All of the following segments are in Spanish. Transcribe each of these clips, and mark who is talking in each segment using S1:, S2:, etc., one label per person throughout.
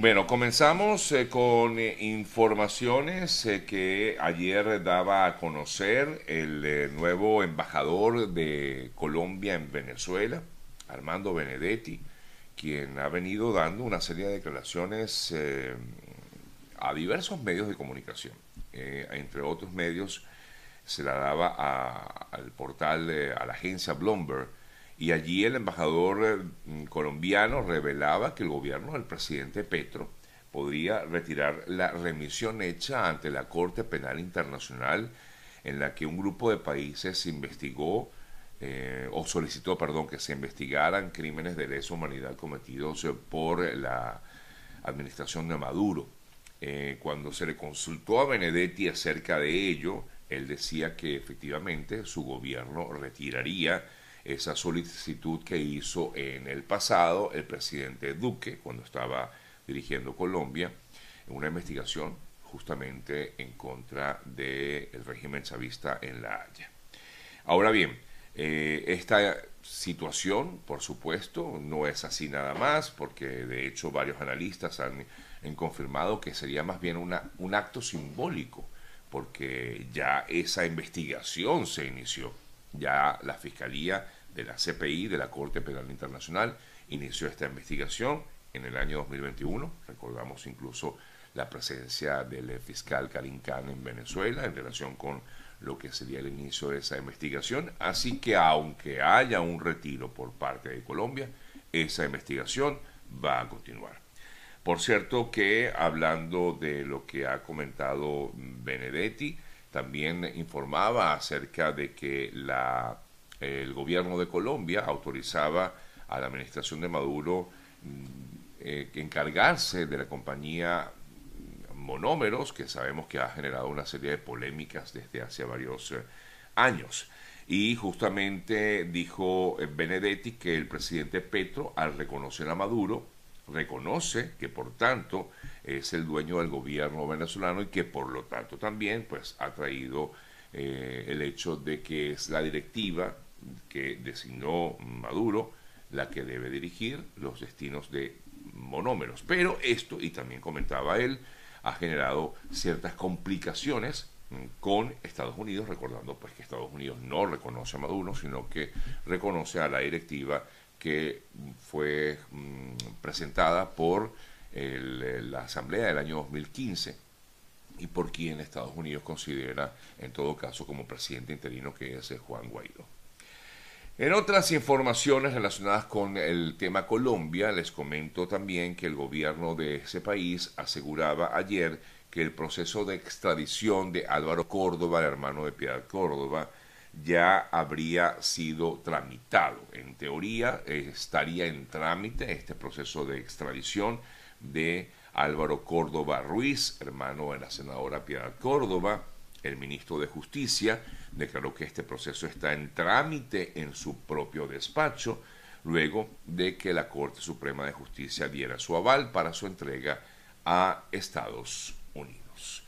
S1: Bueno, comenzamos eh, con eh, informaciones eh, que ayer daba a conocer el nuevo embajador de Colombia en Venezuela, Armando Benedetti, quien ha venido dando una serie de declaraciones a diversos medios de comunicación. entre otros medios, se la daba al portal, a la agencia Bloomberg, y allí el embajador mm, colombiano revelaba que el gobierno del presidente Petro podría retirar la remisión hecha ante la Corte Penal Internacional en la que un grupo de países investigó eh, o solicitó, perdón, que se investigaran crímenes de lesa humanidad cometidos por la administración de Maduro. Eh, cuando se le consultó a Benedetti acerca de ello, él decía que efectivamente su gobierno retiraría esa solicitud que hizo en el pasado el presidente Duque cuando estaba dirigiendo Colombia, en una investigación justamente en contra del régimen chavista en La Haya. Ahora bien, eh, esta situación, por supuesto, no es así nada más, porque de hecho varios analistas han, han confirmado que sería más bien una, un acto simbólico, porque ya esa investigación se inició, ya la Fiscalía de la CPI, de la Corte Penal Internacional, inició esta investigación en el año 2021. Recordamos incluso la presencia del fiscal Karim Khan en Venezuela en relación con lo que sería el inicio de esa investigación. Así que aunque haya un retiro por parte de Colombia, esa investigación va a continuar. Por cierto que hablando de lo que ha comentado Benedetti, también informaba acerca de que la el gobierno de Colombia autorizaba a la administración de Maduro mm, eh, encargarse de la compañía Monómeros, que sabemos que ha generado una serie de polémicas desde hace varios eh, años. Y justamente dijo eh, Benedetti que el presidente Petro, al reconocer a Maduro, reconoce que por tanto es el dueño del gobierno venezolano y que por lo tanto también pues ha traído el hecho de que es la directiva que designó Maduro la que debe dirigir los destinos de monómeros. Pero esto, y también comentaba él, ha generado ciertas complicaciones con Estados Unidos, recordando pues que Estados Unidos no reconoce a Maduro, sino que reconoce a la directiva que fue mm, presentada por la Asamblea del año 2015 y por quien Estados Unidos considera en todo caso como presidente interino que es Juan Guaidó. En otras informaciones relacionadas con el tema Colombia, les comento también que el gobierno de ese país aseguraba ayer que el proceso de extradición de Álvaro Córdoba, el hermano de Piedad Córdoba, ya habría sido tramitado. En teoría estaría en trámite este proceso de extradición de Álvaro Córdoba Ruiz, hermano de la senadora Piedad Córdoba, el ministro de Justicia, declaró que este proceso está en trámite en su propio despacho, luego de que la Corte Suprema de Justicia diera su aval para su entrega a Estados Unidos.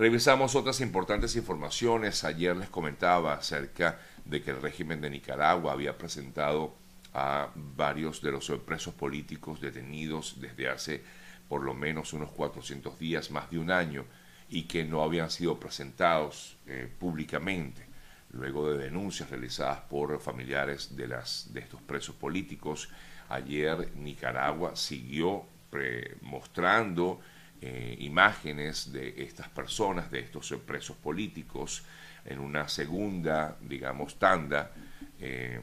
S1: Revisamos otras importantes informaciones. Ayer les comentaba acerca de que el régimen de Nicaragua había presentado a varios de los presos políticos detenidos desde hace por lo menos unos 400 días, más de un año, y que no habían sido presentados eh, públicamente luego de denuncias realizadas por familiares de, las, de estos presos políticos. Ayer Nicaragua siguió mostrando eh, imágenes de estas personas, de estos presos políticos, en una segunda, digamos, tanda, eh,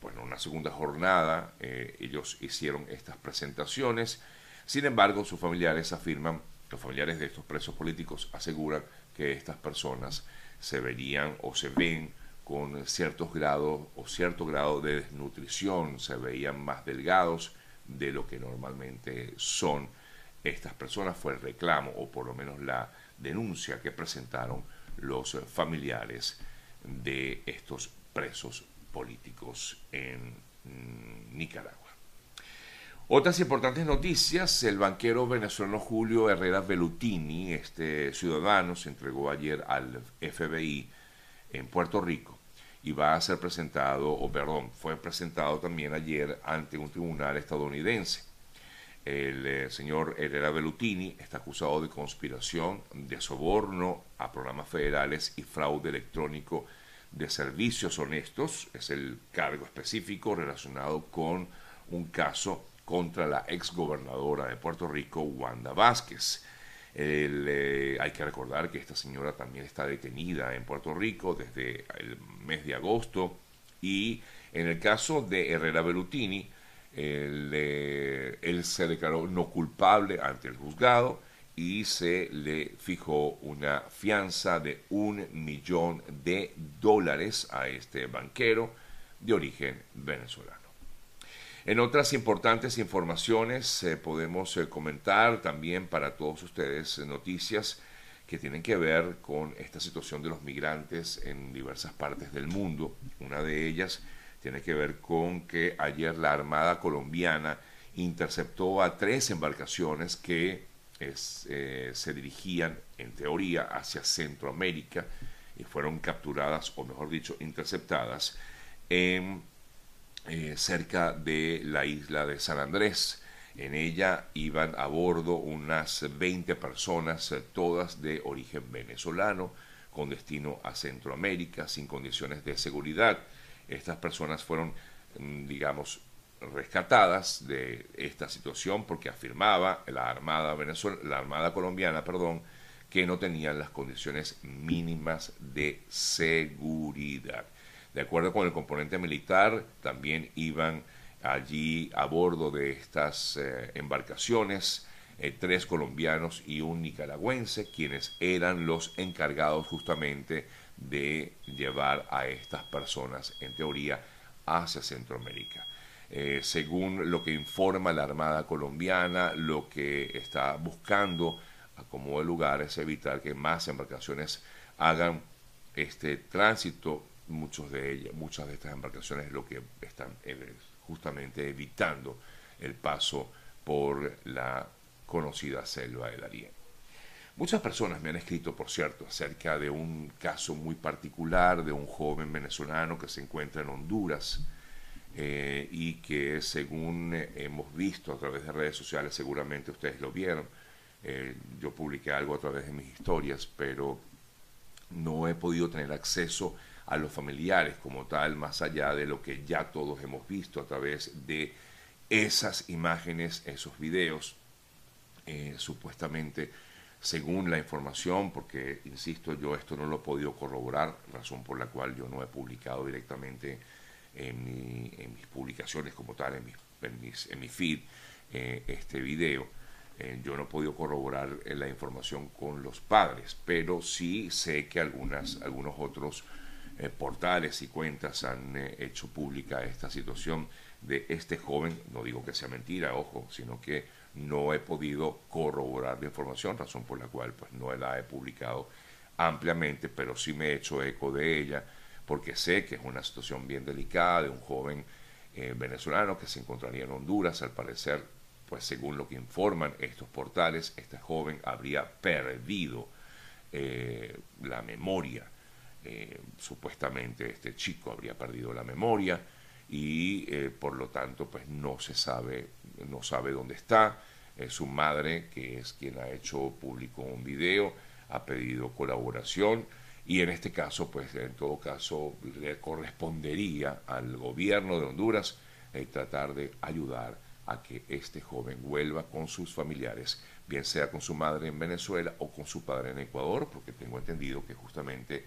S1: bueno, una segunda jornada, eh, ellos hicieron estas presentaciones. Sin embargo, sus familiares afirman, los familiares de estos presos políticos aseguran que estas personas se verían o se ven con ciertos grados o cierto grado de desnutrición, se veían más delgados de lo que normalmente son estas personas. Fue el reclamo o por lo menos la denuncia que presentaron los familiares de estos presos políticos en mm, Nicaragua. Otras importantes noticias, el banquero venezolano Julio Herrera Velutini, este ciudadano, se entregó ayer al FBI en Puerto Rico y va a ser presentado, o perdón, fue presentado también ayer ante un tribunal estadounidense. El eh, señor Herrera Bellutini está acusado de conspiración, de soborno a programas federales y fraude electrónico de servicios honestos. Es el cargo específico relacionado con un caso contra la exgobernadora de Puerto Rico, Wanda Vázquez. Eh, hay que recordar que esta señora también está detenida en Puerto Rico desde el mes de agosto y en el caso de Herrera Bellutini, eh, él se declaró no culpable ante el juzgado y se le fijó una fianza de un millón de dólares a este banquero de origen venezolano. En otras importantes informaciones eh, podemos eh, comentar también para todos ustedes noticias que tienen que ver con esta situación de los migrantes en diversas partes del mundo. Una de ellas tiene que ver con que ayer la Armada colombiana interceptó a tres embarcaciones que eh, se dirigían, en teoría, hacia Centroamérica y fueron capturadas, o mejor dicho, interceptadas eh, cerca de la isla de San Andrés. En ella iban a bordo unas 20 personas, eh, todas de origen venezolano, con destino a Centroamérica, sin condiciones de seguridad. Estas personas fueron, mm, digamos, rescatadas de esta situación porque afirmaba la Armada, Venezuela, la Armada colombiana perdón, que no tenían las condiciones mínimas de seguridad. De acuerdo con el componente militar, también iban allí a bordo de estas eh, embarcaciones eh, tres colombianos y un nicaragüense, quienes eran los encargados justamente de llevar a estas personas, en teoría, hacia Centroamérica. Eh, según lo que informa la Armada colombiana, lo que está buscando como de lugar es evitar que más embarcaciones hagan este tránsito. Muchos de ellas, muchas de estas embarcaciones lo que están eh, justamente evitando el paso por la conocida selva del Arién. Muchas personas me han escrito, por cierto, acerca de un caso muy particular de un joven venezolano que se encuentra en Honduras eh, y que según eh, hemos visto a través de redes sociales, seguramente ustedes lo vieron, eh, yo publiqué algo a través de mis historias, pero no he podido tener acceso a los familiares como tal, más allá de lo que ya todos hemos visto a través de esas imágenes, esos videos, supuestamente según la información, porque, insisto, yo esto no lo he podido corroborar, razón por la cual yo no he publicado directamente en, mis publicaciones como tal, en, en, mi feed, eh, este video. Eh, yo no he podido corroborar eh, la información con los padres, pero sí sé que algunas, algunos otros portales y cuentas han hecho pública esta situación de este joven, no digo que sea mentira, ojo, sino que no he podido corroborar la información, razón por la cual pues no la he publicado ampliamente, pero sí me he hecho eco de ella, porque sé que es una situación bien delicada de un joven eh, venezolano que se encontraría en Honduras, al parecer, pues según lo que informan estos portales, este joven habría perdido eh, la memoria, eh, supuestamente este chico habría perdido la memoria, y por lo tanto pues no se sabe no sabe dónde está. Su madre, que es quien ha hecho público un video, ha pedido colaboración y en este caso, pues en todo caso, le correspondería al gobierno de Honduras eh, tratar de ayudar a que este joven vuelva con sus familiares, bien sea con su madre en Venezuela o con su padre en Ecuador, porque tengo entendido que justamente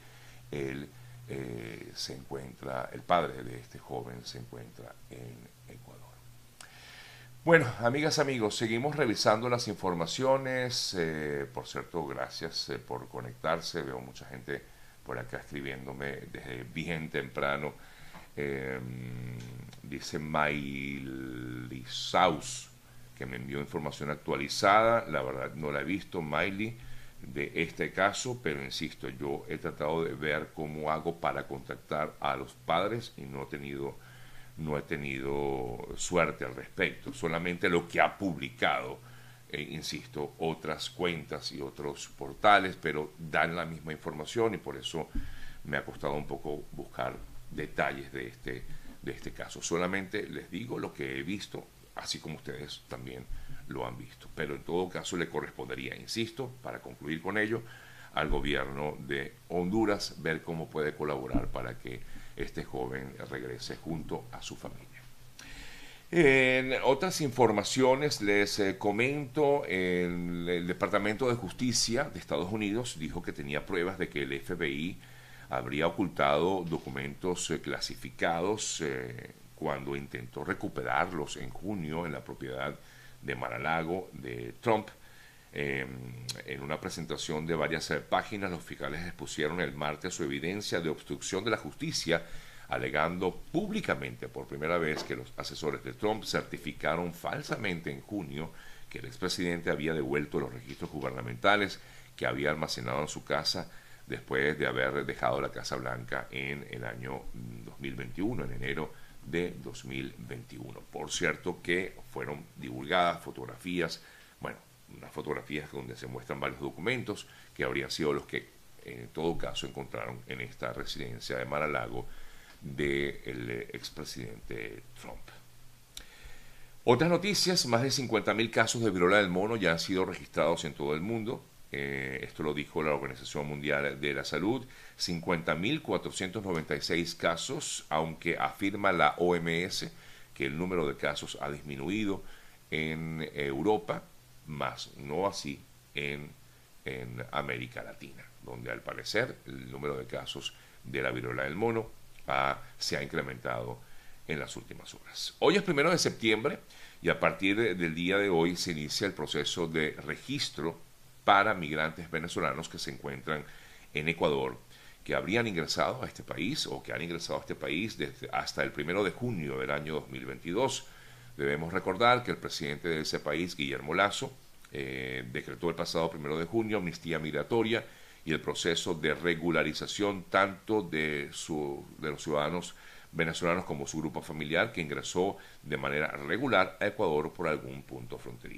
S1: él eh, se encuentra, el padre de este joven se encuentra en bueno, amigas, amigos, seguimos revisando las informaciones. Eh, por cierto, gracias eh, por conectarse. Veo mucha gente por acá escribiéndome desde bien temprano. Em, dice Miley Saus, que me envió información actualizada. La verdad no la he visto, Miley, de este caso, pero insisto, yo he tratado de ver cómo hago para contactar a los padres y no he tenido no he tenido suerte al respecto, solamente lo que ha publicado, eh, insisto, otras cuentas y otros portales, pero dan la misma información y por eso me ha costado un poco buscar detalles de este, de este caso. Solamente les digo lo que he visto, así como ustedes también lo han visto. Pero en todo caso le correspondería, insisto, para concluir con ello, al gobierno de Honduras ver cómo puede colaborar para que este joven regrese junto a su familia. En otras informaciones les eh, comento, el, el, Departamento de Justicia de Estados Unidos dijo que tenía pruebas de que el FBI habría ocultado documentos eh, clasificados eh, cuando intentó recuperarlos en junio en la propiedad de Maralago de Trump. Em, en una presentación de varias eh, páginas, los fiscales expusieron el martes su evidencia de obstrucción de la justicia, alegando públicamente por primera vez que los asesores de Trump certificaron falsamente en junio que el expresidente había devuelto los registros gubernamentales que había almacenado en su casa después de haber dejado la Casa Blanca en el año 2021, en enero de 2021. Por cierto que fueron divulgadas fotografías, unas fotografías donde se muestran varios documentos que habrían sido los que en todo caso encontraron en esta residencia de Mar-a-Lago del expresidente Trump. Otras noticias, más de 50.000 casos de viruela del mono ya han sido registrados en todo el mundo. Eh, esto lo dijo la Organización Mundial de la Salud, 50.496 casos, aunque afirma la OMS que el número de casos ha disminuido en Europa, más no así en, en América Latina, donde al parecer el número de casos de la viruela del mono se ha incrementado en las últimas horas. Hoy es primero de septiembre y a partir del día de hoy se inicia el proceso de registro para migrantes venezolanos que se encuentran en Ecuador, que habrían ingresado a este país o que han ingresado a este país desde hasta el primero de junio del año 2022. Debemos recordar que el presidente de ese país, Guillermo Lazo, eh, decretó el pasado primero de junio amnistía migratoria y el proceso de regularización tanto de, su, de los ciudadanos venezolanos como su grupo familiar que ingresó de manera regular a Ecuador por algún punto fronterizo.